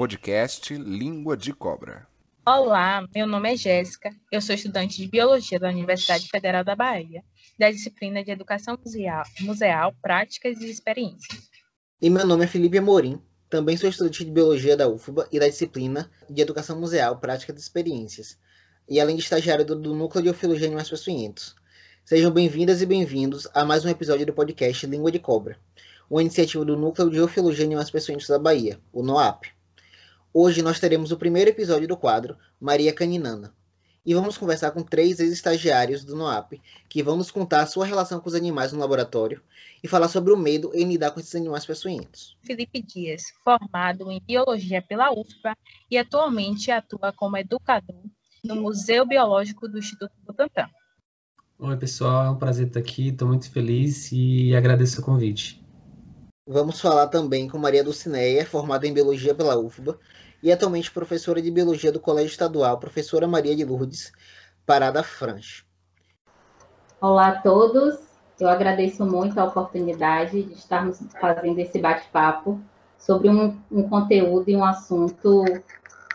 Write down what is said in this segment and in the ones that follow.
podcast Língua de Cobra. Olá, meu nome é Jéssica, eu sou estudante de Biologia da Universidade Federal da Bahia, da disciplina de Educação Museal, museal Práticas e Experiências. E meu nome é Felipe Amorim, também sou estudante de Biologia da UFBA e da disciplina de Educação Museal Práticas e Experiências, e além de estagiário do, do Núcleo de Ufologia e Animais Peçonhentos. Sejam bem-vindas e bem-vindos a mais um episódio do podcast Língua de Cobra, uma iniciativa do Núcleo de Ufologia e Animais Peçonhentos da Bahia, o NOAP. Hoje nós teremos o primeiro episódio do quadro Maria Caninana. E vamos conversar com três ex-estagiários do NOAP, que vão nos contar a sua relação com os animais no laboratório e falar sobre o medo em lidar com esses animais peçonhentos. Felipe Dias, formado em Biologia pela UFBA e atualmente atua como educador no Museu Biológico do Instituto Butantan. Oi, pessoal, é um prazer estar aqui, estou muito feliz e agradeço o convite. Vamos falar também com Maria Dulcineia, formada em Biologia pela UFBA e atualmente professora de Biologia do Colégio Estadual, professora Maria de Lourdes, Parada Franche. Olá a todos, eu agradeço muito a oportunidade de estarmos fazendo esse bate-papo sobre um, um conteúdo e um assunto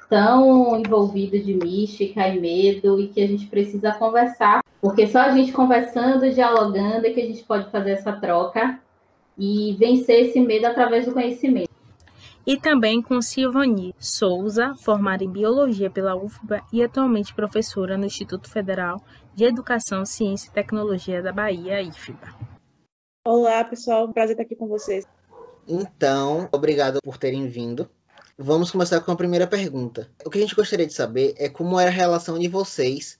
tão envolvido de mística e medo e que a gente precisa conversar, porque só a gente conversando, dialogando é que a gente pode fazer essa troca e vencer esse medo através do conhecimento e também com Silvani Souza, formada em Biologia pela UFBA e atualmente professora no Instituto Federal de Educação, Ciência e Tecnologia da Bahia, IFBA. Olá, pessoal, prazer estar aqui com vocês. Então, obrigado por terem vindo. Vamos começar com a primeira pergunta. O que a gente gostaria de saber é como era a relação de vocês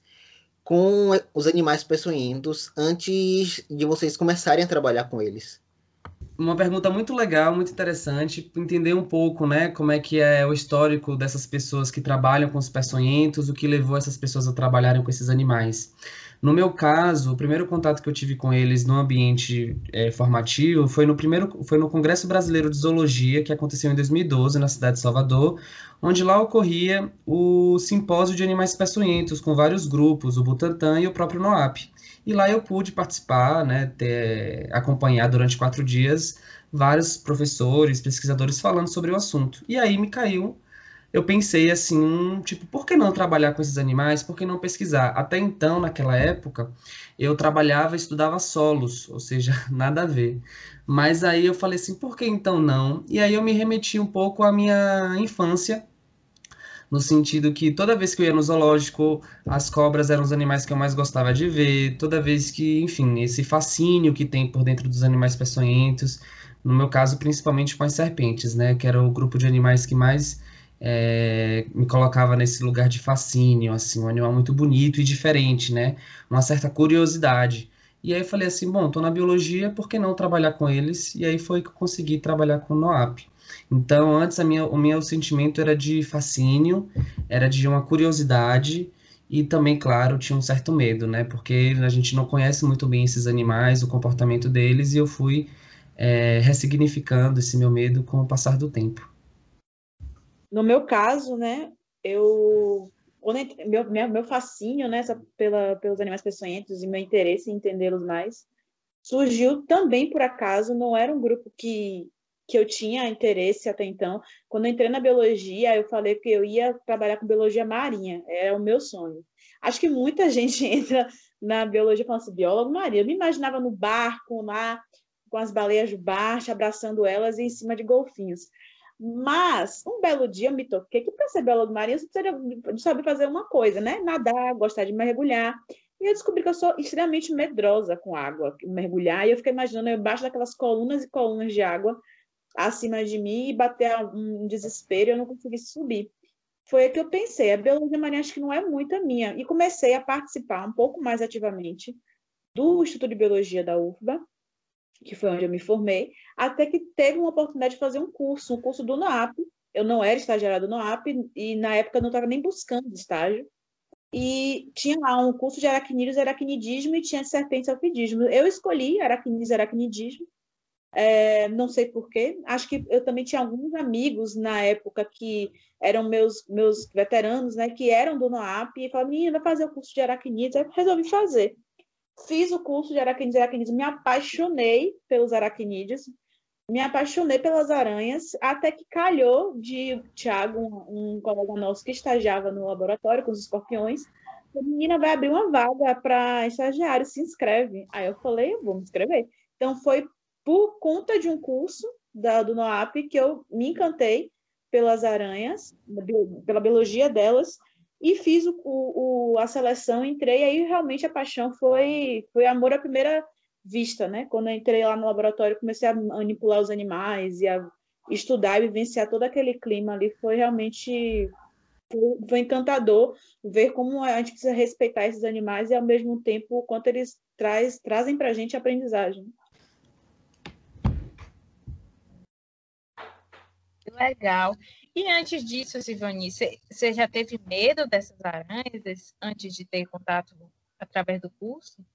com os animais peçonhentos antes de vocês começarem a trabalhar com eles uma pergunta muito legal, muito interessante, entender um pouco, né, como é que é o histórico dessas pessoas que trabalham com os peçonhentos, o que levou essas pessoas a trabalharem com esses animais. No meu caso, o primeiro contato que eu tive com eles no ambiente é, formativo foi no primeiro, foi no Congresso Brasileiro de Zoologia que aconteceu em 2012 na cidade de Salvador, onde lá ocorria o simpósio de animais peçonhentos com vários grupos, o Butantan e o próprio NOAP. E lá eu pude participar, né, ter, acompanhar durante quatro dias vários professores, pesquisadores falando sobre o assunto. E aí me caiu, eu pensei assim, tipo, por que não trabalhar com esses animais? Por que não pesquisar? Até então, naquela época, eu trabalhava estudava solos, ou seja, nada a ver. Mas aí eu falei assim, por que então não? E aí eu me remeti um pouco à minha infância, no sentido que toda vez que eu ia no zoológico, as cobras eram os animais que eu mais gostava de ver, toda vez que, enfim, esse fascínio que tem por dentro dos animais peçonhentos, no meu caso, principalmente com as serpentes, né, que era o grupo de animais que mais é, me colocava nesse lugar de fascínio, assim, um animal muito bonito e diferente, né, uma certa curiosidade. E aí eu falei assim, bom, estou na biologia, por que não trabalhar com eles? E aí foi que eu consegui trabalhar com o NOAP. Então, antes, minha, o meu sentimento era de fascínio, era de uma curiosidade e também, claro, tinha um certo medo, né? Porque a gente não conhece muito bem esses animais, o comportamento deles, e eu fui é, ressignificando esse meu medo com o passar do tempo. No meu caso, né, eu meu, meu fascínio né, pela, pelos animais peçonhentos e meu interesse em entendê-los mais surgiu também por acaso, não era um grupo que que eu tinha interesse até então. Quando entrei na biologia, eu falei que eu ia trabalhar com biologia marinha, era o meu sonho. Acho que muita gente entra na biologia falando assim, biólogo marinho. Eu me imaginava no barco lá, com as baleias de baixo, abraçando elas em cima de golfinhos. Mas, um belo dia, eu me toquei que para ser biólogo marinho, você precisa saber fazer uma coisa, né? Nadar, gostar de mergulhar. E eu descobri que eu sou extremamente medrosa com água, mergulhar. E eu fiquei imaginando eu embaixo daquelas colunas e colunas de água, acima de mim e bater um desespero e eu não conseguisse subir. Foi aí que eu pensei, a biologia marinha acho que não é muito a minha. E comecei a participar um pouco mais ativamente do Instituto de Biologia da UFBA, que foi onde eu me formei, até que teve uma oportunidade de fazer um curso, um curso do NOAP. Eu não era estagiária do NOAP e na época eu não estava nem buscando estágio. E tinha lá um curso de aracnídeos aracnidismo e tinha serpentes alpidismo. Eu escolhi aracnídeos aracnidismo é, não sei porquê. Acho que eu também tinha alguns amigos na época que eram meus, meus veteranos, né, que eram do NOAP, e falaram, menina, vai fazer o curso de aracnídeos. Aí resolvi fazer. Fiz o curso de aracnídeos e aracnídeos, me apaixonei pelos aracnídeos. me apaixonei pelas aranhas, até que calhou de Thiago, um, um colega nosso que estagiava no laboratório com os escorpiões, a menina vai abrir uma vaga para estagiário, se inscreve. Aí eu falei, eu vou me inscrever. Então foi por conta de um curso da, do NOAP que eu me encantei pelas aranhas, pela biologia delas, e fiz o, o, a seleção, entrei, aí realmente a paixão foi, foi amor à primeira vista, né? Quando eu entrei lá no laboratório, comecei a manipular os animais e a estudar e vivenciar todo aquele clima ali, foi realmente foi, encantador ver como a gente precisa respeitar esses animais e ao mesmo tempo o quanto eles traz, trazem para a gente aprendizagem. Legal. E antes disso, Sivani, você já teve medo dessas aranhas antes de ter contato através do curso?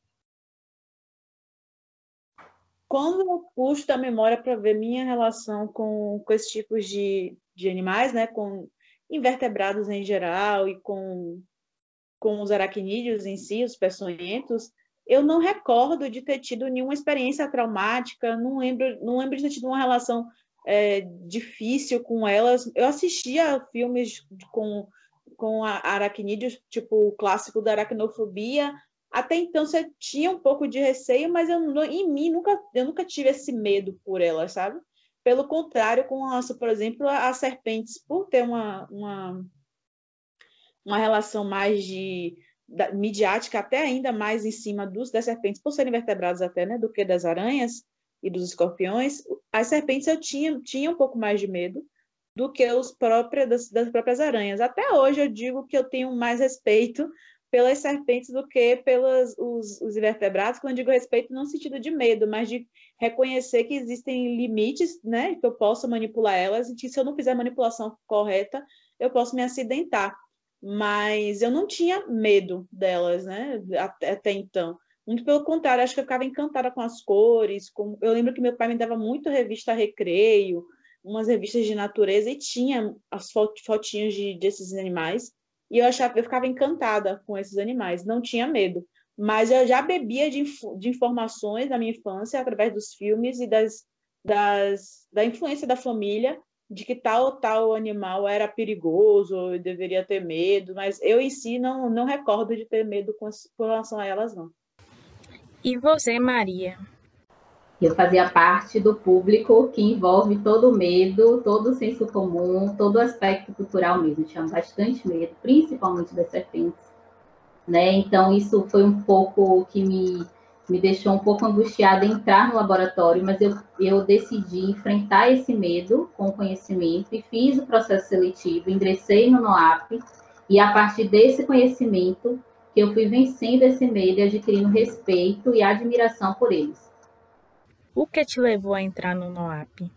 Quando eu puxo da memória para ver minha relação com, com esses tipos de, de animais, né, com invertebrados em geral e com, com os aracnídeos em si, os peçonhentos, eu não recordo de ter tido nenhuma experiência traumática, não lembro, não lembro de ter tido uma relação é, difícil com elas. Eu assistia filmes com, com aracnídeos, tipo o clássico da aracnofobia. Até então você tinha um pouco de receio, mas eu, em mim nunca, eu nunca tive esse medo por elas, sabe? Pelo contrário, com por exemplo, as serpentes, por ter uma, uma, uma relação mais de da, midiática, até ainda mais em cima dos, das serpentes, por serem vertebrados até, né, do que das aranhas, e dos escorpiões, as serpentes eu tinha, tinha um pouco mais de medo do que os próprios, das, das próprias aranhas. Até hoje eu digo que eu tenho mais respeito pelas serpentes do que pelos os, os invertebrados, quando digo respeito não no sentido de medo, mas de reconhecer que existem limites, né, que eu posso manipular elas e que se eu não fizer a manipulação correta, eu posso me acidentar. Mas eu não tinha medo delas, né, até, até então. Muito pelo contrário, acho que eu ficava encantada com as cores. Com... Eu lembro que meu pai me dava muito revista Recreio, umas revistas de natureza, e tinha as fotinhas de, desses animais. E eu, achava, eu ficava encantada com esses animais, não tinha medo. Mas eu já bebia de, de informações da minha infância, através dos filmes e das, das, da influência da família, de que tal ou tal animal era perigoso, eu deveria ter medo, mas eu em si não, não recordo de ter medo com, com relação a elas, não. E você, Maria? Eu fazia parte do público que envolve todo o medo, todo o senso comum, todo o aspecto cultural mesmo. Tinha bastante medo, principalmente das serpentes. Né? Então, isso foi um pouco que me, me deixou um pouco angustiada entrar no laboratório, mas eu, eu decidi enfrentar esse medo com conhecimento e fiz o processo seletivo, ingressei no NOAP, e a partir desse conhecimento, que eu fui vencendo esse medo e adquirindo respeito e admiração por eles. O que te levou a entrar no NOAP?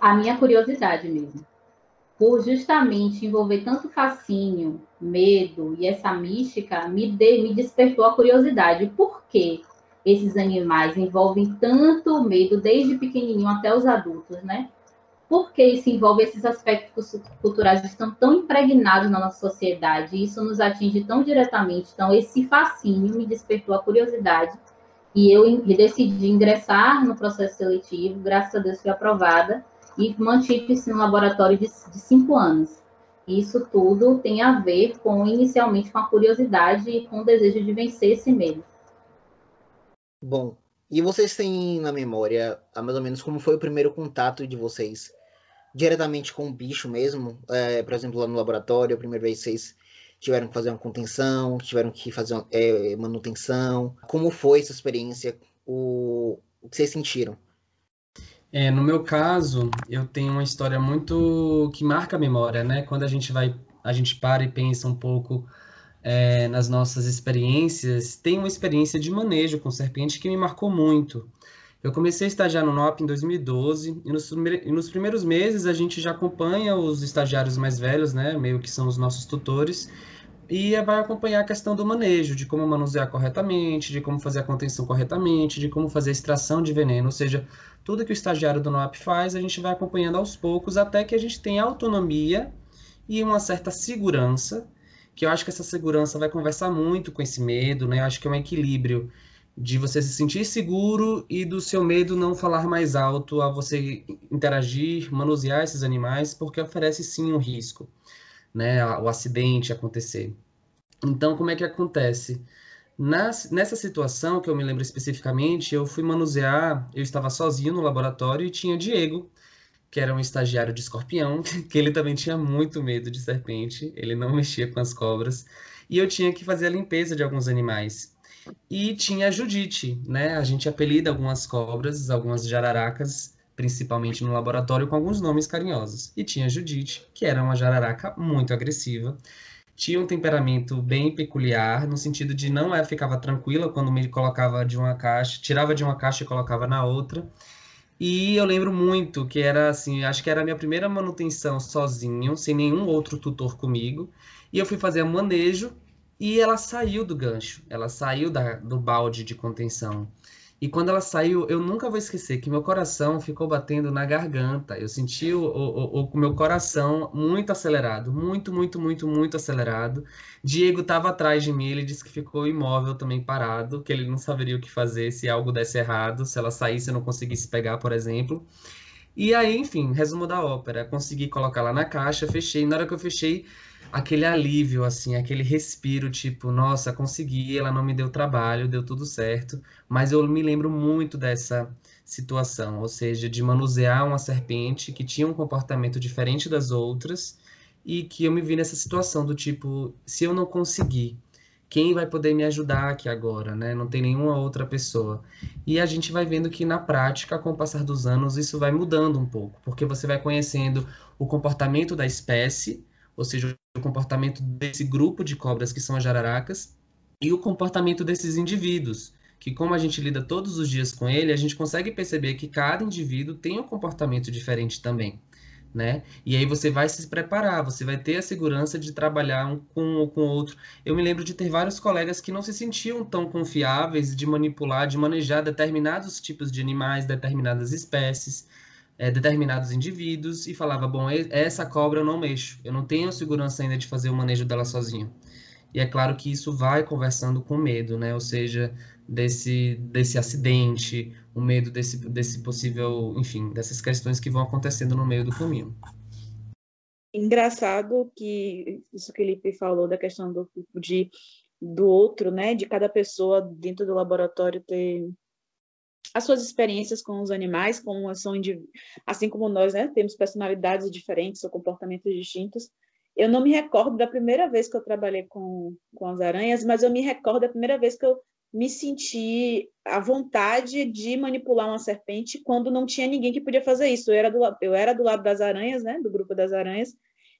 A minha curiosidade mesmo. Por justamente envolver tanto fascínio, medo e essa mística, me, de, me despertou a curiosidade. Por que esses animais envolvem tanto medo desde pequenininho até os adultos, né? Porque isso envolve esses aspectos culturais que estão tão impregnados na nossa sociedade, e isso nos atinge tão diretamente. Então, esse fascínio me despertou a curiosidade e eu decidi ingressar no processo seletivo. Graças a Deus fui aprovada e mantive-se no laboratório de, de cinco anos. Isso tudo tem a ver com, inicialmente, com a curiosidade e com o desejo de vencer esse medo. Bom, e vocês têm na memória, mais ou menos, como foi o primeiro contato de vocês diretamente com o bicho mesmo. É, por exemplo, lá no laboratório, a primeira vez vocês tiveram que fazer uma contenção, tiveram que fazer uma, é, manutenção. Como foi essa experiência? O, o que vocês sentiram? É, no meu caso, eu tenho uma história muito que marca a memória, né? Quando a gente vai, a gente para e pensa um pouco é, nas nossas experiências, tem uma experiência de manejo com serpente que me marcou muito. Eu comecei a estagiar no NOP em 2012 e nos, e nos, primeiros meses a gente já acompanha os estagiários mais velhos, né, meio que são os nossos tutores, e vai acompanhar a questão do manejo, de como manusear corretamente, de como fazer a contenção corretamente, de como fazer a extração de veneno, ou seja, tudo que o estagiário do NOP faz, a gente vai acompanhando aos poucos até que a gente tenha autonomia e uma certa segurança, que eu acho que essa segurança vai conversar muito com esse medo, né? Eu acho que é um equilíbrio de você se sentir seguro e do seu medo não falar mais alto a você interagir, manusear esses animais, porque oferece sim um risco, né, o acidente acontecer. Então, como é que acontece? Nas, nessa situação que eu me lembro especificamente, eu fui manusear, eu estava sozinho no laboratório e tinha Diego, que era um estagiário de escorpião, que ele também tinha muito medo de serpente, ele não mexia com as cobras, e eu tinha que fazer a limpeza de alguns animais. E tinha a Judite, né? A gente apelida algumas cobras, algumas jararacas, principalmente no laboratório, com alguns nomes carinhosos. E tinha a Judite, que era uma jararaca muito agressiva. Tinha um temperamento bem peculiar, no sentido de não é, ficava tranquila quando me colocava de uma caixa, tirava de uma caixa e colocava na outra. E eu lembro muito que era assim, acho que era a minha primeira manutenção sozinho, sem nenhum outro tutor comigo. E eu fui fazer manejo e ela saiu do gancho, ela saiu da, do balde de contenção. E quando ela saiu, eu nunca vou esquecer que meu coração ficou batendo na garganta. Eu senti o, o, o, o meu coração muito acelerado, muito, muito, muito, muito acelerado. Diego estava atrás de mim, ele disse que ficou imóvel também parado, que ele não saberia o que fazer se algo desse errado, se ela saísse e não conseguisse pegar, por exemplo. E aí, enfim, resumo da ópera, consegui colocar lá na caixa, fechei. Na hora que eu fechei, aquele alívio, assim, aquele respiro, tipo, nossa, consegui, ela não me deu trabalho, deu tudo certo. Mas eu me lembro muito dessa situação, ou seja, de manusear uma serpente que tinha um comportamento diferente das outras e que eu me vi nessa situação do tipo, se eu não conseguir, quem vai poder me ajudar aqui agora, né? Não tem nenhuma outra pessoa. E a gente vai vendo que na prática, com o passar dos anos, isso vai mudando um pouco, porque você vai conhecendo o comportamento da espécie, ou seja, o comportamento desse grupo de cobras que são as jararacas e o comportamento desses indivíduos, que como a gente lida todos os dias com ele, a gente consegue perceber que cada indivíduo tem um comportamento diferente também. Né? E aí você vai se preparar, você vai ter a segurança de trabalhar um com ou com outro. Eu me lembro de ter vários colegas que não se sentiam tão confiáveis de manipular, de manejar determinados tipos de animais, determinadas espécies, é, determinados indivíduos e falava, bom, essa cobra eu não mexo, eu não tenho segurança ainda de fazer o manejo dela sozinho. E é claro que isso vai conversando com medo, né? Ou seja, desse, desse acidente, o medo desse, desse possível, enfim, dessas questões que vão acontecendo no meio do caminho. Engraçado que isso que o Felipe falou da questão do de do outro, né? De cada pessoa dentro do laboratório ter as suas experiências com os animais, como são assim como nós, né, temos personalidades diferentes ou comportamentos distintos. Eu não me recordo da primeira vez que eu trabalhei com, com as aranhas, mas eu me recordo da primeira vez que eu me senti à vontade de manipular uma serpente quando não tinha ninguém que podia fazer isso. Eu era do, eu era do lado das aranhas, né, do grupo das aranhas,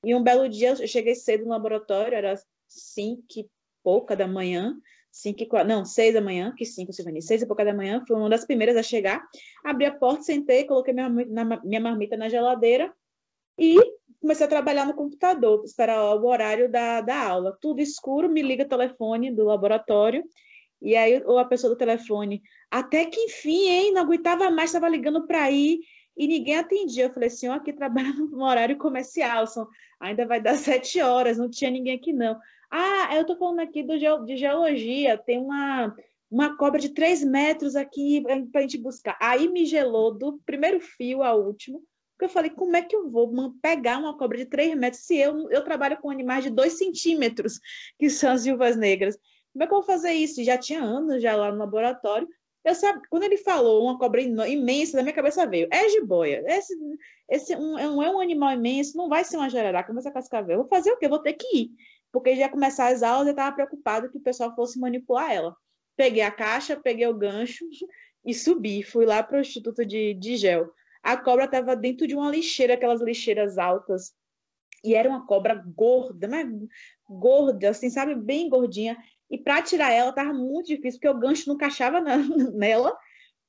e um belo dia eu cheguei cedo no laboratório, era cinco e pouca da manhã, cinco e não, seis da manhã, que cinco, Silvani, seis e pouca da manhã, fui uma das primeiras a chegar, abri a porta, sentei, coloquei minha, na, minha marmita na geladeira e comecei a trabalhar no computador, esperar o horário da, da aula. Tudo escuro, me liga o telefone do laboratório, e aí ou a pessoa do telefone, até que enfim, hein, não aguentava mais, estava ligando para ir, e ninguém atendia. Eu falei, senhor, aqui trabalha no horário comercial, são, ainda vai dar sete horas, não tinha ninguém aqui não. Ah, eu estou falando aqui do, de geologia, tem uma, uma cobra de 3 metros aqui para a gente buscar. Aí me gelou do primeiro fio ao último, porque eu falei, como é que eu vou pegar uma cobra de 3 metros se eu, eu trabalho com animais de 2 centímetros, que são as viúvas negras? Como é que eu vou fazer isso? Já tinha anos já lá no laboratório. Eu sabe, quando ele falou uma cobra imensa, na minha cabeça veio, é jiboia. Esse, esse um, é um animal imenso, não vai ser uma jararaca, vai ser cascavel. Vou fazer o quê? Eu vou ter que ir porque já começar as aulas eu estava preocupado que o pessoal fosse manipular ela. Peguei a caixa, peguei o gancho e subi. Fui lá para o Instituto de, de Gel. A cobra estava dentro de uma lixeira, aquelas lixeiras altas. E era uma cobra gorda, mas gorda, assim, sabe? Bem gordinha. E para tirar ela estava muito difícil, porque o gancho não encaixava na, nela,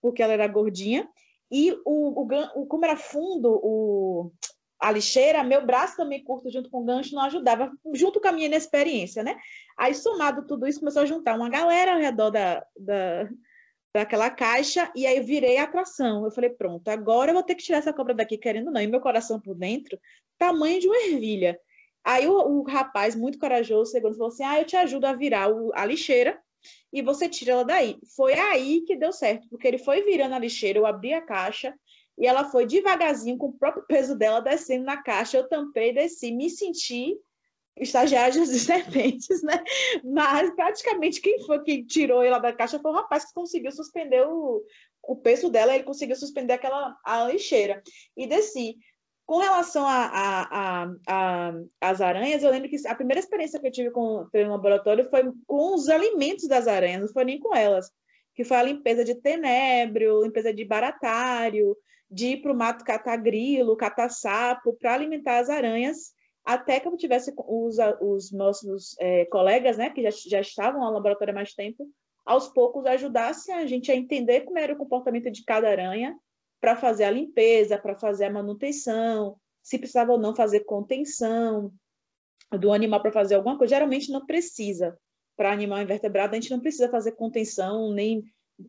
porque ela era gordinha. E o, o, como era fundo o, a lixeira, meu braço também curto junto com o gancho não ajudava, junto com a minha inexperiência, né? Aí, somado tudo isso, começou a juntar uma galera ao redor da, da, daquela caixa, e aí eu virei a atração. Eu falei, pronto, agora eu vou ter que tirar essa cobra daqui, querendo não. E meu coração por dentro, tamanho de uma ervilha. Aí o, o rapaz, muito corajoso, segundo, falou assim, ah, eu te ajudo a virar o, a lixeira, e você tira ela daí. Foi aí que deu certo, porque ele foi virando a lixeira, eu abri a caixa e ela foi devagarzinho, com o próprio peso dela, descendo na caixa. Eu tampei, desci, me senti estagiária de serpentes, né? Mas praticamente quem foi que tirou ela da caixa foi o rapaz que conseguiu suspender o, o peso dela, ele conseguiu suspender aquela a lixeira. E desci. Com relação às aranhas, eu lembro que a primeira experiência que eu tive com no laboratório foi com os alimentos das aranhas, não foi nem com elas, que foi a limpeza de tenebro, limpeza de baratário, de ir para o mato catar grilo, catar sapo, para alimentar as aranhas, até que eu tivesse os, os nossos é, colegas, né, que já, já estavam no laboratório há mais tempo, aos poucos ajudassem a gente a entender como era o comportamento de cada aranha, para fazer a limpeza, para fazer a manutenção, se precisava ou não fazer contenção do animal para fazer alguma coisa. Geralmente não precisa. Para animal invertebrado, a gente não precisa fazer contenção, nem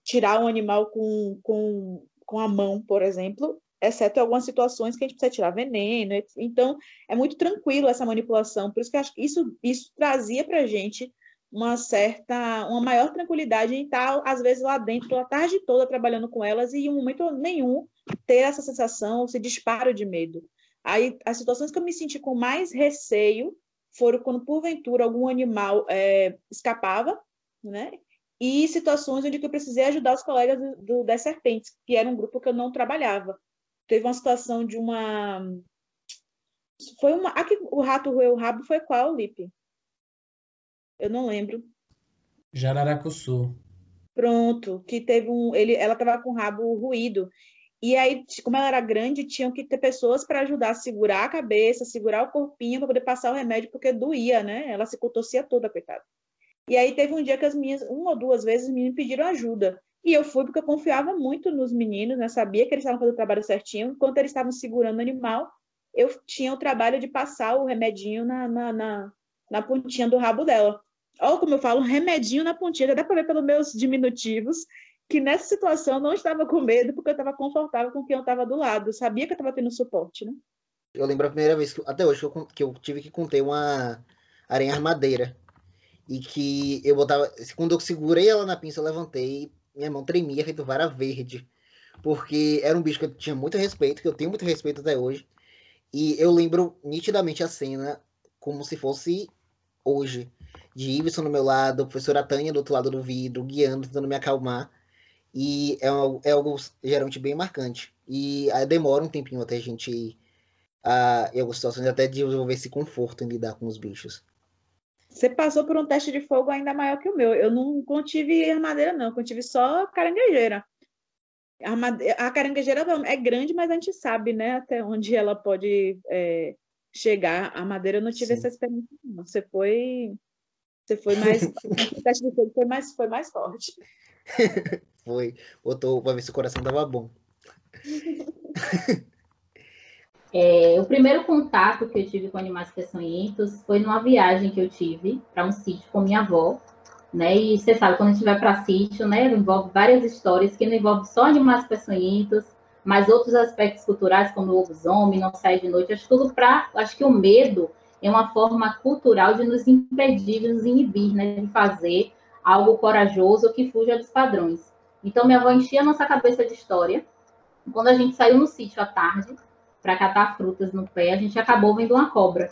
tirar um animal com, com, com a mão, por exemplo, exceto algumas situações que a gente precisa tirar veneno. Então, é muito tranquilo essa manipulação. Por isso que acho que isso, isso trazia para a gente uma certa, uma maior tranquilidade em estar, às vezes, lá dentro, a tarde toda trabalhando com elas e em um momento nenhum ter essa sensação, esse disparo de medo. Aí, as situações que eu me senti com mais receio foram quando, porventura, algum animal é, escapava, né? E situações onde eu precisei ajudar os colegas do, do, das serpentes, que era um grupo que eu não trabalhava. Teve uma situação de uma... Foi uma... Aqui, o rato roeu o rabo foi qual, Lipe? Eu não lembro. Jararacuçu. Pronto, que teve um. Ele, ela estava com o rabo ruído. E aí, como ela era grande, tinham que ter pessoas para ajudar a segurar a cabeça, segurar o corpinho para poder passar o remédio, porque doía, né? Ela se contorcia toda, coitada. E aí teve um dia que as minhas, uma ou duas vezes, os meninos pediram ajuda. E eu fui porque eu confiava muito nos meninos, né? Sabia que eles estavam fazendo o trabalho certinho. Enquanto eles estavam segurando o animal, eu tinha o trabalho de passar o remedinho na, na, na, na pontinha do rabo dela. Ou como eu falo, um remedinho na pontinha. Dá para ver pelos meus diminutivos que nessa situação eu não estava com medo porque eu estava confortável com quem eu estava do lado. Eu sabia que eu estava tendo suporte, né? Eu lembro a primeira vez, que, até hoje, que eu, que eu tive que conter uma aranha armadeira. E que eu botava. Quando eu segurei ela na pinça, eu levantei, minha mão tremia, feito vara verde. Porque era um bicho que eu tinha muito respeito, que eu tenho muito respeito até hoje. E eu lembro nitidamente a cena como se fosse hoje de Iverson no meu lado, a professora Tânia do outro lado do vidro, guiando, tentando me acalmar. E é, um, é algo geralmente bem marcante. E aí, demora um tempinho até a gente, uh, em algumas situações, até desenvolver esse conforto em lidar com os bichos. Você passou por um teste de fogo ainda maior que o meu. Eu não contive armadeira, não. Eu contive só caranguejeira. A caranguejeira é grande, mas a gente sabe, né, até onde ela pode é, chegar. A madeira eu não tive Sim. essa experiência, não. Você foi você foi mais. o teste fogo foi mais, foi mais forte. foi. Botou para ver se o coração tava bom. É, o primeiro contato que eu tive com animais peçonhentos foi numa viagem que eu tive para um sítio com minha avó, né? E você sabe, quando a gente vai para sítio, né, envolve várias histórias que não envolve só animais peçonhentos, mas outros aspectos culturais, como o lobisomem, não sai de noite, acho tudo para, acho que o medo é uma forma cultural de nos impedir, de nos inibir, né, de fazer algo corajoso que fuja dos padrões. Então, minha avó enchia a nossa cabeça de história. Quando a gente saiu no sítio à tarde para catar frutas no pé, a gente acabou vendo uma cobra.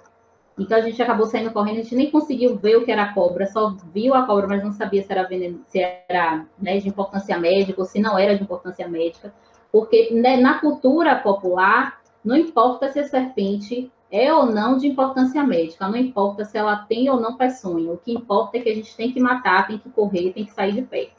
Então, a gente acabou saindo correndo, a gente nem conseguiu ver o que era a cobra, só viu a cobra, mas não sabia se era, veneno, se era né, de importância médica ou se não era de importância médica. Porque né, na cultura popular, não importa se a serpente é ou não de importância médica, não importa se ela tem ou não peçonha, o que importa é que a gente tem que matar, tem que correr, tem que sair de perto.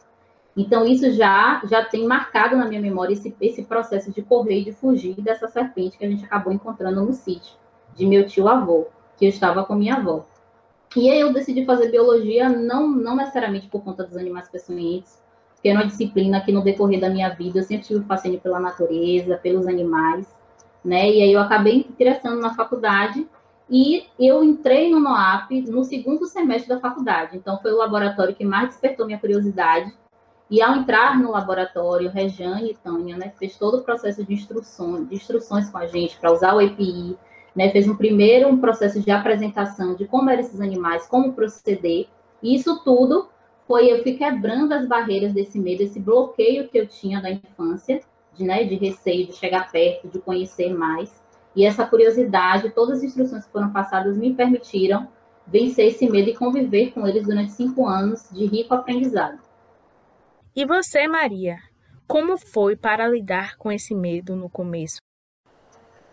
Então, isso já, já tem marcado na minha memória esse, esse processo de correr e de fugir dessa serpente que a gente acabou encontrando no sítio de meu tio-avô, que eu estava com minha avó. E aí eu decidi fazer biologia não, não necessariamente por conta dos animais peçonhentos, porque é uma disciplina que no decorrer da minha vida eu sempre tive fascínio pela natureza, pelos animais, né? E aí eu acabei interessando na faculdade e eu entrei no NOAP no segundo semestre da faculdade. Então foi o laboratório que mais despertou minha curiosidade. E ao entrar no laboratório, Rejane e Tânia, né, fez todo o processo de instruções, de instruções com a gente para usar o EPI, né, fez um primeiro um processo de apresentação de como eram esses animais, como proceder. E isso tudo foi eu fui quebrando as barreiras desse medo, esse bloqueio que eu tinha da infância, de, né, de receio de chegar perto, de conhecer mais. E essa curiosidade, todas as instruções que foram passadas me permitiram vencer esse medo e conviver com eles durante cinco anos de rico aprendizado. E você, Maria, como foi para lidar com esse medo no começo?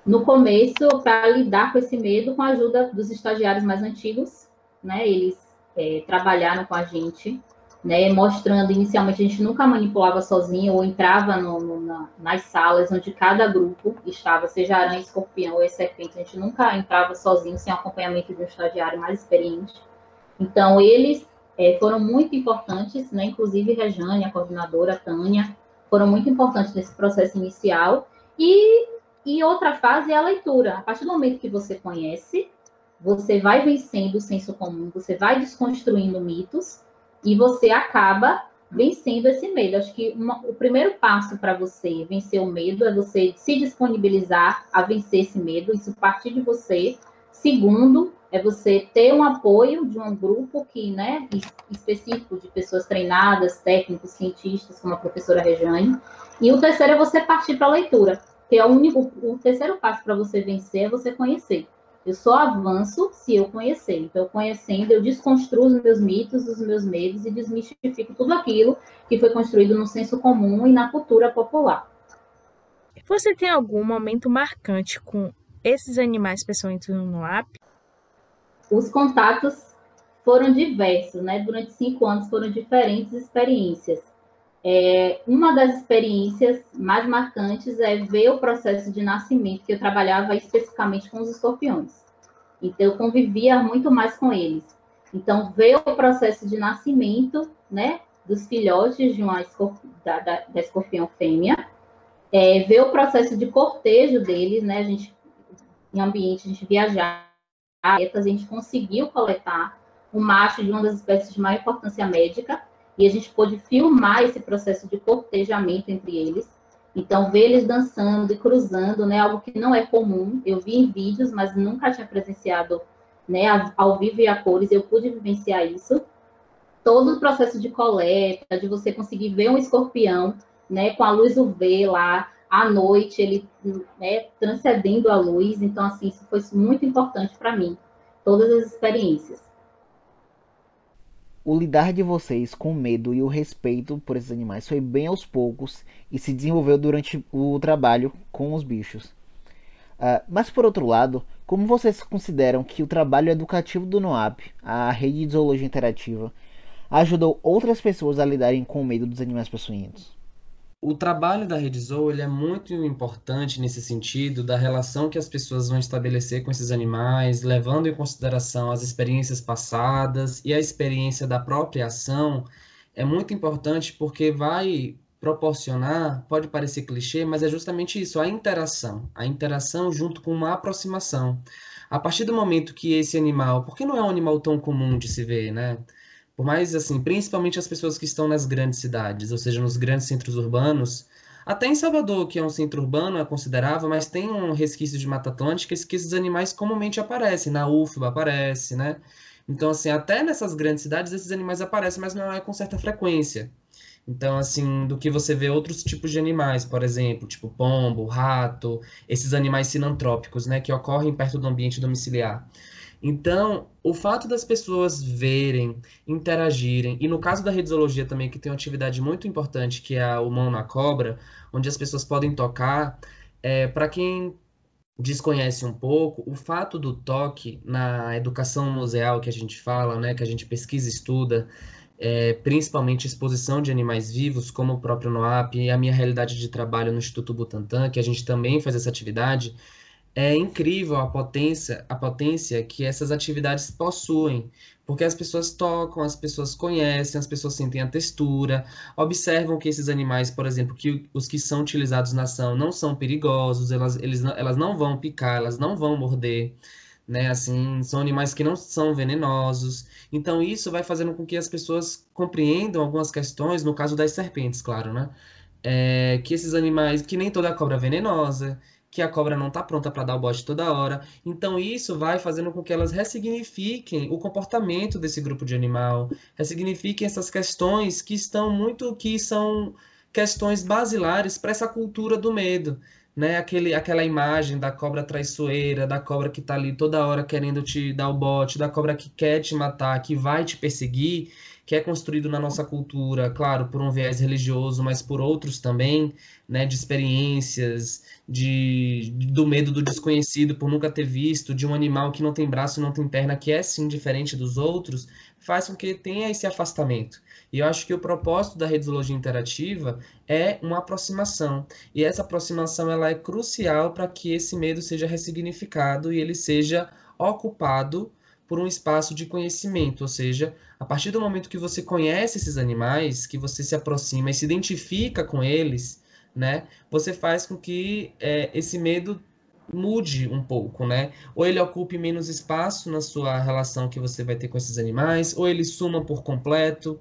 No começo, para lidar com esse medo, com a ajuda dos estagiários mais antigos, né? Eles é, trabalharam com a gente, né? Mostrando inicialmente a gente nunca manipulava sozinho ou entrava no, no, na, nas salas onde cada grupo estava, seja aranha, escorpião ou serpente, a gente nunca entrava sozinho sem acompanhamento de um estagiário mais experiente. Então eles é, foram muito importantes, né? Inclusive Rejane, a coordenadora, a Tânia, foram muito importantes nesse processo inicial. E, e outra fase é a leitura. A partir do momento que você conhece, você vai vencendo o senso comum, você vai desconstruindo mitos e você acaba vencendo esse medo. Acho que uma, o primeiro passo para você vencer o medo é você se disponibilizar a vencer esse medo, isso partir de você. Segundo, é você ter um apoio de um grupo que, né, específico de pessoas treinadas, técnicos, cientistas, como a professora Rejane. E o terceiro é você partir para a leitura, que é o único, o terceiro passo para você vencer é você conhecer. Eu só avanço se eu conhecer. Então, conhecendo, eu desconstruo os meus mitos, os meus medos e desmistifico tudo aquilo que foi construído no senso comum e na cultura popular. Você tem algum momento marcante com esses animais peçonhentos no app? Os contatos foram diversos, né? Durante cinco anos foram diferentes experiências. É, uma das experiências mais marcantes é ver o processo de nascimento, que eu trabalhava especificamente com os escorpiões. Então, eu convivia muito mais com eles. Então, ver o processo de nascimento, né, dos filhotes de uma da, da, da, escorpião fêmea, é, ver o processo de cortejo deles, né, a gente, em ambiente, a gente viajar a gente conseguiu coletar o macho de uma das espécies de maior importância médica e a gente pôde filmar esse processo de cortejamento entre eles. Então, ver eles dançando e cruzando, né, algo que não é comum. Eu vi em vídeos, mas nunca tinha presenciado, né, ao vivo e a cores. Eu pude vivenciar isso. Todo o processo de coleta, de você conseguir ver um escorpião, né, com a luz UV lá, à noite, ele né, transcendendo a luz. Então, assim, isso foi muito importante para mim, todas as experiências. O lidar de vocês com o medo e o respeito por esses animais foi bem aos poucos e se desenvolveu durante o trabalho com os bichos. Uh, mas por outro lado, como vocês consideram que o trabalho educativo do NOAP, a rede de zoologia interativa, ajudou outras pessoas a lidarem com o medo dos animais peçonhentos? O trabalho da Rede Zoo ele é muito importante nesse sentido da relação que as pessoas vão estabelecer com esses animais, levando em consideração as experiências passadas e a experiência da própria ação. É muito importante porque vai proporcionar, pode parecer clichê, mas é justamente isso, a interação. A interação junto com uma aproximação. A partir do momento que esse animal, porque não é um animal tão comum de se ver, né? Por mais assim, principalmente as pessoas que estão nas grandes cidades, ou seja, nos grandes centros urbanos, até em Salvador, que é um centro urbano, é considerável, mas tem um resquício de Mata Atlântica que esses animais comumente aparecem, na UFBA aparece, né? Então, assim, até nessas grandes cidades esses animais aparecem, mas não é com certa frequência. Então, assim, do que você vê outros tipos de animais, por exemplo, tipo pombo, rato, esses animais sinantrópicos, né, que ocorrem perto do ambiente domiciliar. Então, o fato das pessoas verem, interagirem, e no caso da redisologia também, que tem uma atividade muito importante, que é o mão na cobra, onde as pessoas podem tocar, é, para quem desconhece um pouco, o fato do toque na educação museal que a gente fala, né, que a gente pesquisa e estuda, é, principalmente exposição de animais vivos, como o próprio NOAP, e a minha realidade de trabalho no Instituto Butantan, que a gente também faz essa atividade, é incrível a potência, a potência que essas atividades possuem, porque as pessoas tocam, as pessoas conhecem, as pessoas sentem a textura, observam que esses animais, por exemplo, que os que são utilizados na ação não são perigosos, elas, eles, elas não vão picar, elas não vão morder, né? Assim, são animais que não são venenosos. Então isso vai fazendo com que as pessoas compreendam algumas questões, no caso das serpentes, claro, né? É, que esses animais, que nem toda cobra é venenosa, que a cobra não está pronta para dar o bote toda hora. Então isso vai fazendo com que elas ressignifiquem o comportamento desse grupo de animal, ressignifiquem essas questões que estão muito que são questões basilares para essa cultura do medo. Né, aquele, aquela imagem da cobra traiçoeira, da cobra que está ali toda hora querendo te dar o bote, da cobra que quer te matar, que vai te perseguir, que é construído na nossa cultura, claro, por um viés religioso, mas por outros também, né, de experiências, de, do medo do desconhecido por nunca ter visto, de um animal que não tem braço e não tem perna, que é sim diferente dos outros, faz com que tenha esse afastamento. E eu acho que o propósito da radiologia interativa é uma aproximação. E essa aproximação ela é crucial para que esse medo seja ressignificado e ele seja ocupado por um espaço de conhecimento, ou seja, a partir do momento que você conhece esses animais, que você se aproxima e se identifica com eles, né, você faz com que é, esse medo mude um pouco, né? Ou ele ocupe menos espaço na sua relação que você vai ter com esses animais, ou ele suma por completo,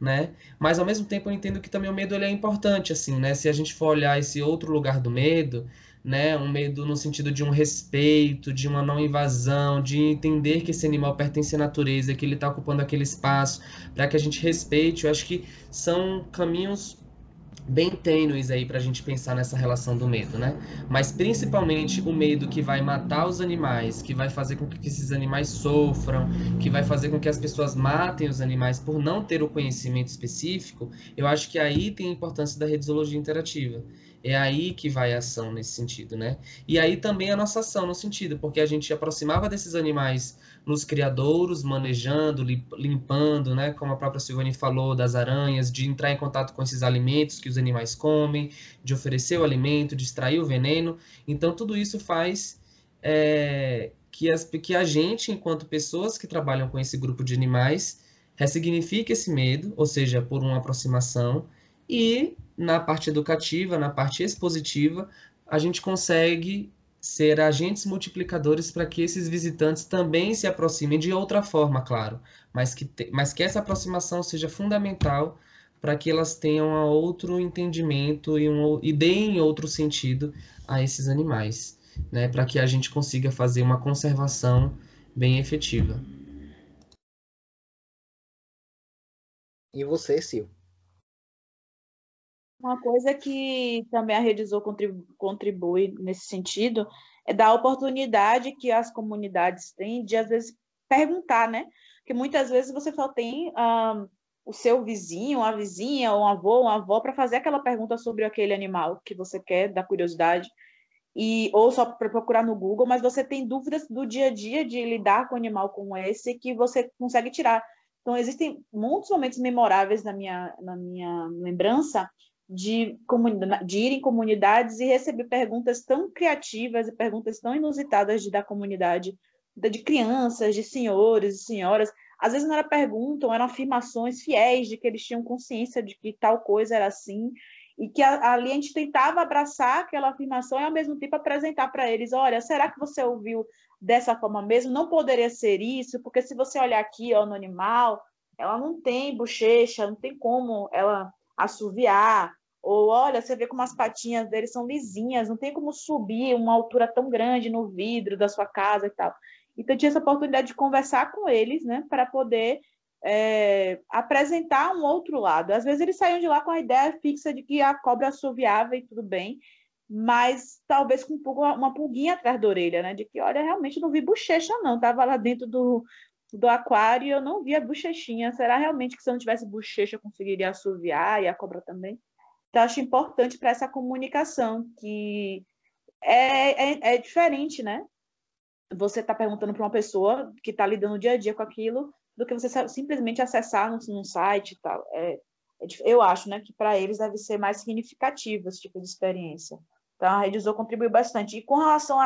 né? Mas ao mesmo tempo eu entendo que também o medo ele é importante, assim, né? Se a gente for olhar esse outro lugar do medo, né? Um medo no sentido de um respeito, de uma não invasão, de entender que esse animal pertence à natureza, que ele está ocupando aquele espaço, para que a gente respeite. Eu acho que são caminhos bem tênues aí para a gente pensar nessa relação do medo, né? Mas principalmente o medo que vai matar os animais, que vai fazer com que esses animais sofram, que vai fazer com que as pessoas matem os animais por não ter o conhecimento específico, eu acho que aí tem a importância da rediologia interativa. É aí que vai a ação nesse sentido, né? E aí também a nossa ação no sentido, porque a gente aproximava desses animais nos criadouros, manejando, limpando, né? Como a própria Silvane falou, das aranhas, de entrar em contato com esses alimentos que os animais comem, de oferecer o alimento, de extrair o veneno. Então, tudo isso faz é, que, as, que a gente, enquanto pessoas que trabalham com esse grupo de animais, ressignifique esse medo, ou seja, por uma aproximação, e na parte educativa, na parte expositiva, a gente consegue ser agentes multiplicadores para que esses visitantes também se aproximem de outra forma, claro, mas que, te, mas que essa aproximação seja fundamental para que elas tenham outro entendimento e, um, e deem outro sentido a esses animais, né, para que a gente consiga fazer uma conservação bem efetiva. E você, Sil? Uma coisa que também a Redizou contribui nesse sentido é dar a oportunidade que as comunidades têm de, às vezes, perguntar, né? Porque muitas vezes você só tem um, o seu vizinho, a vizinha, um avô, uma avó, para fazer aquela pergunta sobre aquele animal que você quer, da curiosidade, e ou só para procurar no Google, mas você tem dúvidas do dia a dia de lidar com um animal como esse que você consegue tirar. Então, existem muitos momentos memoráveis na minha, na minha lembrança de, de ir em comunidades e receber perguntas tão criativas e perguntas tão inusitadas de, da comunidade, de crianças, de senhores e senhoras. Às vezes não era perguntas, eram afirmações fiéis de que eles tinham consciência de que tal coisa era assim, e que ali a gente tentava abraçar aquela afirmação e ao mesmo tempo apresentar para eles, olha, será que você ouviu dessa forma mesmo? Não poderia ser isso, porque se você olhar aqui ó, no animal, ela não tem bochecha, não tem como ela assoviar, ou olha, você vê como as patinhas deles são lisinhas, não tem como subir uma altura tão grande no vidro da sua casa e tal. Então, tinha essa oportunidade de conversar com eles, né, para poder é, apresentar um outro lado. Às vezes eles saíam de lá com a ideia fixa de que a cobra assoviava e tudo bem, mas talvez com uma pulguinha atrás da orelha, né, de que, olha, realmente não vi bochecha, não, estava lá dentro do, do aquário e eu não vi a bochechinha. Será realmente que se eu não tivesse bochecha eu conseguiria assoviar e a cobra também? Então, acho importante para essa comunicação, que é, é, é diferente, né? Você está perguntando para uma pessoa que está lidando dia a dia com aquilo, do que você simplesmente acessar num, num site e tal. É, é, eu acho né, que para eles deve ser mais significativo esse tipo de experiência. Então, a Redizou contribuiu bastante. E com relação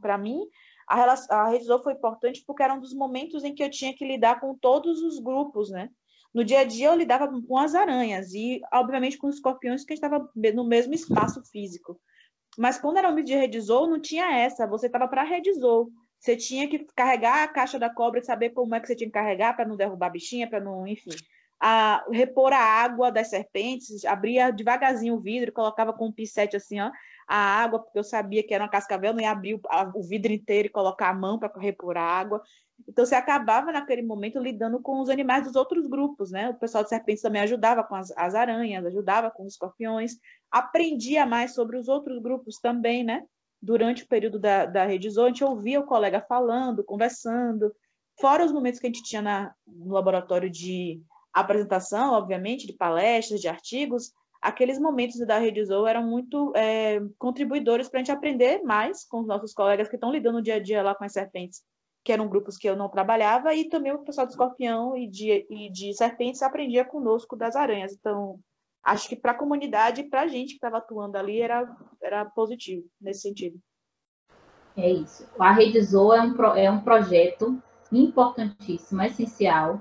para mim, a, a Redizou foi importante porque era um dos momentos em que eu tinha que lidar com todos os grupos, né? No dia a dia eu lidava com as aranhas e, obviamente, com os escorpiões que estava no mesmo espaço físico. Mas quando era o de redizou, não tinha essa. Você estava para redizou. Você tinha que carregar a caixa da cobra e saber como é que você tinha que carregar para não derrubar a bichinha, para não, enfim. a repor a água das serpentes, abria devagarzinho o vidro, colocava com um pisete assim, ó, a água, porque eu sabia que era uma cascavel, não ia abrir o, vidro inteiro e colocar a mão para repor a água. Então, você acabava, naquele momento, lidando com os animais dos outros grupos, né? O pessoal de serpentes também ajudava com as, as aranhas, ajudava com os escorpiões, aprendia mais sobre os outros grupos também, né? Durante o período da, da Rede Zoo, a gente ouvia o colega falando, conversando, fora os momentos que a gente tinha na, no laboratório de apresentação, obviamente, de palestras, de artigos, aqueles momentos da Rede Zoo eram muito é, contribuidores para a gente aprender mais com os nossos colegas que estão lidando dia a dia lá com as serpentes que eram grupos que eu não trabalhava, e também o pessoal do escorpião e de, e de serpentes aprendia conosco das aranhas. Então, acho que para a comunidade e para a gente que estava atuando ali era, era positivo nesse sentido. É isso. A Rede Zoa é um, é um projeto importantíssimo, essencial.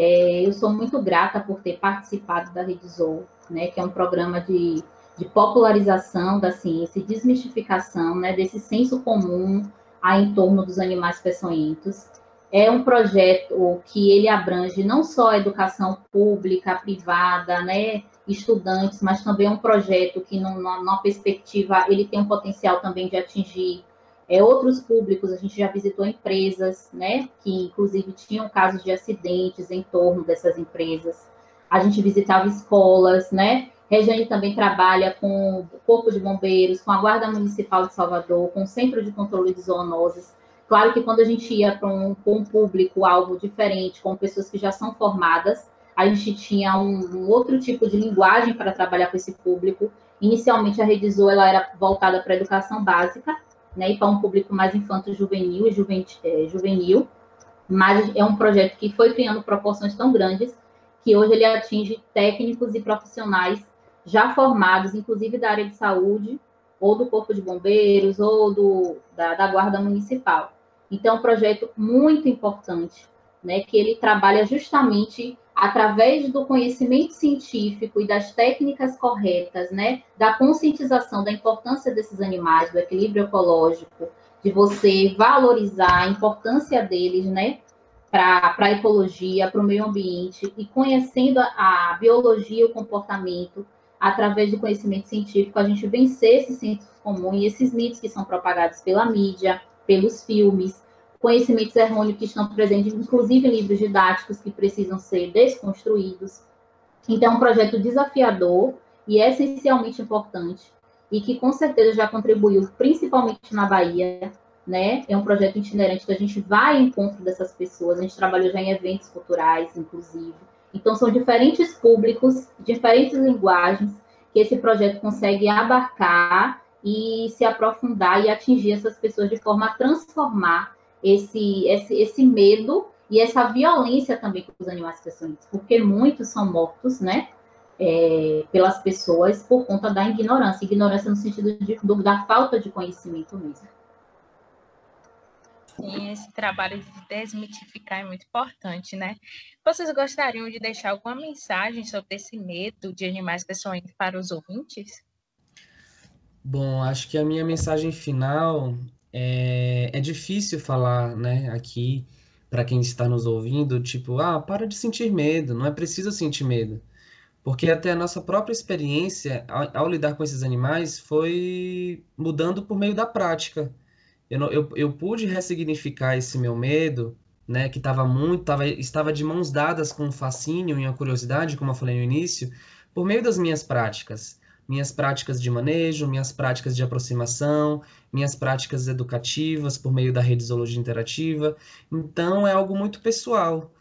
É, eu sou muito grata por ter participado da Rede Zoa, né, que é um programa de, de popularização da ciência, desmistificação né, desse senso comum a em torno dos animais peçonhentos. É um projeto que ele abrange não só a educação pública, privada, né, estudantes, mas também é um projeto que, numa, numa perspectiva, ele tem um potencial também de atingir é, outros públicos. A gente já visitou empresas, né, que inclusive tinham casos de acidentes em torno dessas empresas. A gente visitava escolas, né, Regiane também trabalha com o Corpo de Bombeiros, com a Guarda Municipal de Salvador, com o Centro de Controle de Zoonoses. Claro que quando a gente ia para um, um público-alvo diferente, com pessoas que já são formadas, a gente tinha um, um outro tipo de linguagem para trabalhar com esse público. Inicialmente, a Redizou ela era voltada para a educação básica, né, e para um público mais infanto-juvenil e juvenil, é, juvenil, mas é um projeto que foi criando proporções tão grandes que hoje ele atinge técnicos e profissionais já formados, inclusive da área de saúde, ou do Corpo de Bombeiros, ou do, da, da Guarda Municipal. Então, é um projeto muito importante, né, que ele trabalha justamente através do conhecimento científico e das técnicas corretas, né, da conscientização da importância desses animais, do equilíbrio ecológico, de você valorizar a importância deles, né, para a ecologia, para o meio ambiente, e conhecendo a, a biologia e o comportamento, através do conhecimento científico, a gente vencer esses senso comum e esses mitos que são propagados pela mídia, pelos filmes, conhecimentos errôneos que estão presentes, inclusive em livros didáticos que precisam ser desconstruídos. Então, é um projeto desafiador e essencialmente importante, e que com certeza já contribuiu, principalmente na Bahia, né? É um projeto itinerante que a gente vai ao encontro dessas pessoas, a gente trabalhou já em eventos culturais, inclusive, então, são diferentes públicos, diferentes linguagens que esse projeto consegue abarcar e se aprofundar e atingir essas pessoas de forma a transformar esse, esse, esse medo e essa violência também com os animais peçonhentos, porque muitos são mortos, né, é, pelas pessoas por conta da ignorância, ignorância no sentido de, do, da falta de conhecimento mesmo. Sim, esse trabalho de desmitificar é muito importante, né? Vocês gostariam de deixar alguma mensagem sobre esse medo de animais peçonhentos para os ouvintes? Bom, acho que a minha mensagem final é, é difícil falar, né, aqui para quem está nos ouvindo, tipo, ah, para de sentir medo, não é preciso sentir medo. Porque até a nossa própria experiência ao, ao lidar com esses animais foi mudando por meio da prática eu, eu, eu pude ressignificar esse meu medo, né, que estava muito, tava, estava de mãos dadas com um fascínio e a curiosidade, como eu falei no início, por meio das minhas práticas. Minhas práticas de manejo, minhas práticas de aproximação, minhas práticas educativas por meio da rede zoologia interativa. Então, é algo muito pessoal.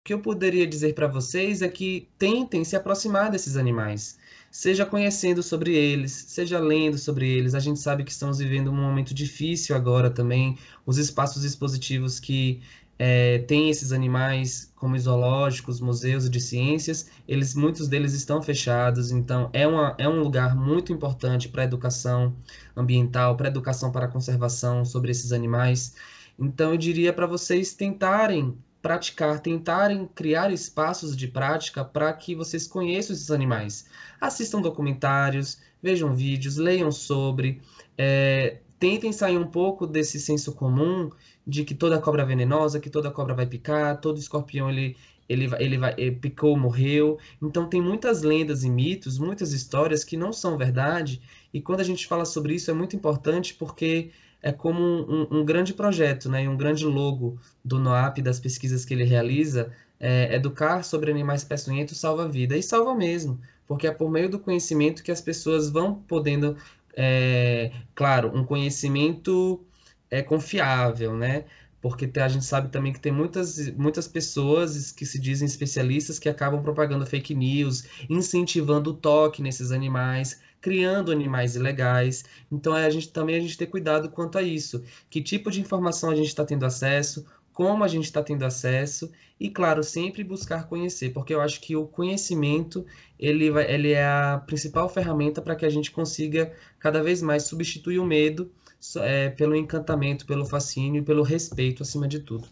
O que eu poderia dizer para vocês é que tentem se aproximar desses animais seja conhecendo sobre eles, seja lendo sobre eles. A gente sabe que estamos vivendo um momento difícil agora também. Os espaços expositivos que é, têm esses animais, como zoológicos, museus de ciências, eles, muitos deles estão fechados. Então, é, uma, é um lugar muito importante para a educação ambiental, para a educação para a conservação sobre esses animais. Então, eu diria para vocês tentarem praticar, tentarem criar espaços de prática para que vocês conheçam esses animais. Assistam documentários, vejam vídeos, leiam sobre, é, tentem sair um pouco desse senso comum de que toda cobra é venenosa, que toda cobra vai picar, todo escorpião ele, ele, ele, vai, ele picou, morreu. Então tem muitas lendas e mitos, muitas histórias que não são verdade. E quando a gente fala sobre isso é muito importante porque é como um, um grande projeto, né, um grande logo do NOAP, das pesquisas que ele realiza, é, educar sobre animais peçonhentos salva vida. E salva mesmo, porque é por meio do conhecimento que as pessoas vão podendo, é, claro, um conhecimento é confiável, né? Porque a gente sabe também que tem muitas, muitas pessoas que se dizem especialistas que acabam propagando fake news, incentivando o toque nesses animais, criando animais ilegais. Então é a gente também a gente ter cuidado quanto a isso. Que tipo de informação a gente está tendo acesso, como a gente está tendo acesso e, claro, sempre buscar conhecer, porque eu acho que o conhecimento ele, vai, ele é a principal ferramenta para que a gente consiga cada vez mais substituir o medo é, pelo encantamento, pelo fascínio e pelo respeito acima de tudo.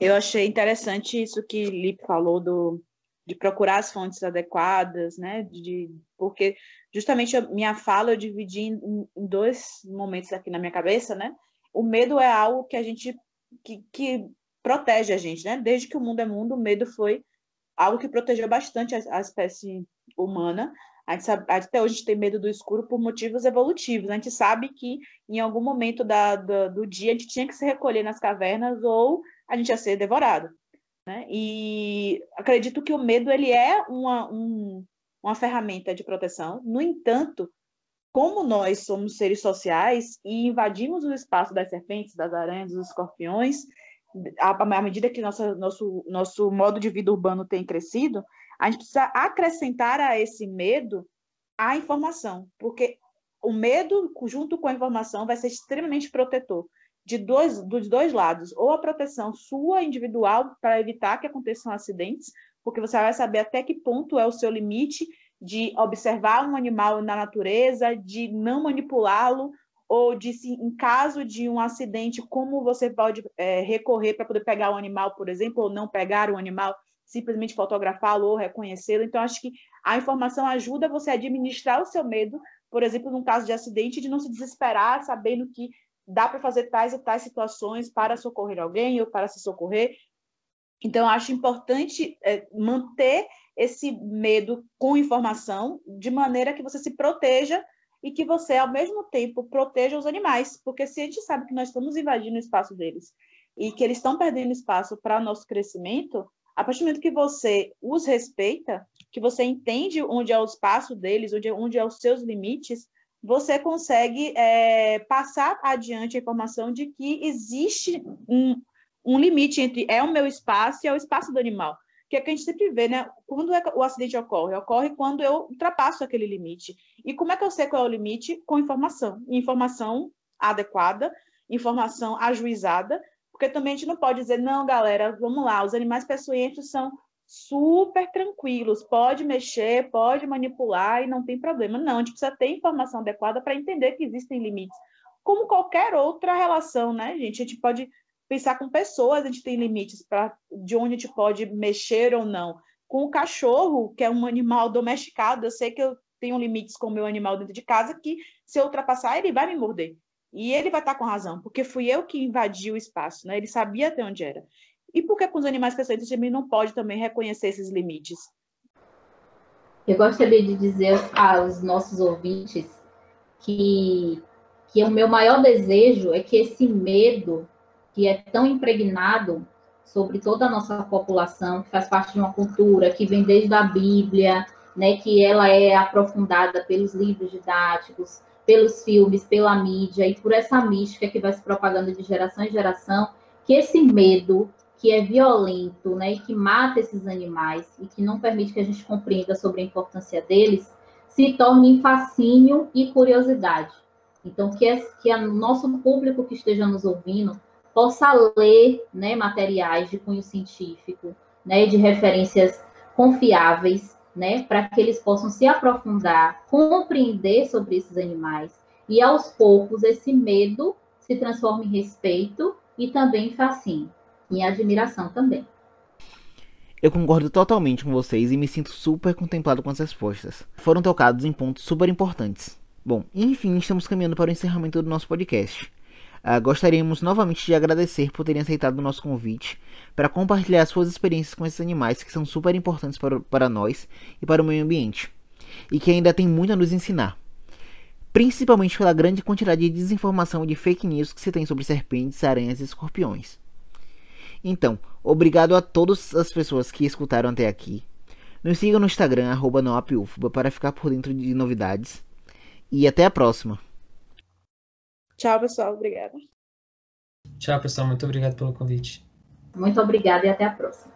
Eu achei interessante isso que Lipe falou do, de procurar as fontes adequadas, né? De, porque justamente a minha fala eu dividi em, em dois momentos aqui na minha cabeça, né? O medo é algo que a gente que, que protege a gente, né? Desde que o mundo é mundo, o medo foi algo que protegeu bastante a, a espécie humana. A gente sabe, até hoje a gente tem medo do escuro por motivos evolutivos. A gente sabe que em algum momento da, da, do dia a gente tinha que se recolher nas cavernas ou a gente ia ser devorado. Né? E acredito que o medo ele é uma, um, uma ferramenta de proteção. No entanto, como nós somos seres sociais e invadimos o espaço das serpentes, das aranhas, dos escorpiões, à, medida que nosso, nosso modo de vida urbano tem crescido, a gente precisa acrescentar a esse medo a informação, porque o medo, junto com a informação, vai ser extremamente protetor de dois, dos dois lados, ou a proteção sua individual para evitar que aconteçam acidentes, porque você vai saber até que ponto é o seu limite de observar um animal na natureza, de não manipulá-lo, ou de se, em caso de um acidente, como você pode é, recorrer para poder pegar o animal, por exemplo, ou não pegar o animal, simplesmente fotografá-lo ou reconhecê-lo. Então, acho que a informação ajuda você a administrar o seu medo, por exemplo, num caso de acidente, de não se desesperar, sabendo que dá para fazer tais e tais situações para socorrer alguém ou para se socorrer. Então, acho importante é, manter esse medo com informação, de maneira que você se proteja e que você, ao mesmo tempo, proteja os animais, porque se a gente sabe que nós estamos invadindo o espaço deles e que eles estão perdendo espaço para nosso crescimento, a partir do momento que você os respeita, que você entende onde é o espaço deles, onde, onde é os seus limites, você consegue é, passar adiante a informação de que existe um, um limite entre é o meu espaço e é o espaço do animal que é que a gente sempre vê, né? Quando é o acidente ocorre? Ocorre quando eu ultrapasso aquele limite. E como é que eu sei qual é o limite? Com informação. Informação adequada, informação ajuizada, porque também a gente não pode dizer, não, galera, vamos lá, os animais peçonhentos são super tranquilos, pode mexer, pode manipular e não tem problema. Não, a gente precisa ter informação adequada para entender que existem limites. Como qualquer outra relação, né, gente? A gente pode pensar com pessoas, a gente tem limites para de onde a gente pode mexer ou não. Com o cachorro, que é um animal domesticado, eu sei que eu tenho limites com o meu animal dentro de casa que se eu ultrapassar ele vai me morder. E ele vai estar com razão, porque fui eu que invadi o espaço, né? Ele sabia até onde era. E por que com os animais peçonhentos a gente não pode também reconhecer esses limites? Eu gostaria de dizer aos nossos ouvintes que, que o meu maior desejo é que esse medo que é tão impregnado sobre toda a nossa população, que faz parte de uma cultura que vem desde a Bíblia, né, que ela é aprofundada pelos livros didáticos, pelos filmes, pela mídia e por essa mística que vai se propagando de geração em geração, que esse medo que é violento, né, e que mata esses animais e que não permite que a gente compreenda sobre a importância deles, se torne fascínio e curiosidade. Então, que, é, que o nosso público que esteja nos ouvindo possa ler né, materiais de cunho científico, né, de referências confiáveis, né, para que eles possam se aprofundar, compreender sobre esses animais e aos poucos esse medo se transforma em respeito e também em fascínio, em admiração também. Eu concordo totalmente com vocês e me sinto super contemplado com as respostas. Foram tocados em pontos super importantes. Bom, enfim, estamos caminhando para o encerramento do nosso podcast. Uh, gostaríamos novamente de agradecer por terem aceitado o nosso convite para compartilhar suas experiências com esses animais que são super importantes para, para nós e para o meio ambiente, e que ainda tem muito a nos ensinar. Principalmente pela grande quantidade de desinformação e de fake news que se tem sobre serpentes, aranhas e escorpiões. Então, obrigado a todas as pessoas que escutaram até aqui. Nos sigam no Instagram, arroba para ficar por dentro de novidades. E até a próxima! Tchau, pessoal. Obrigada. Tchau, pessoal. Muito obrigado pelo convite. Muito obrigada e até a próxima.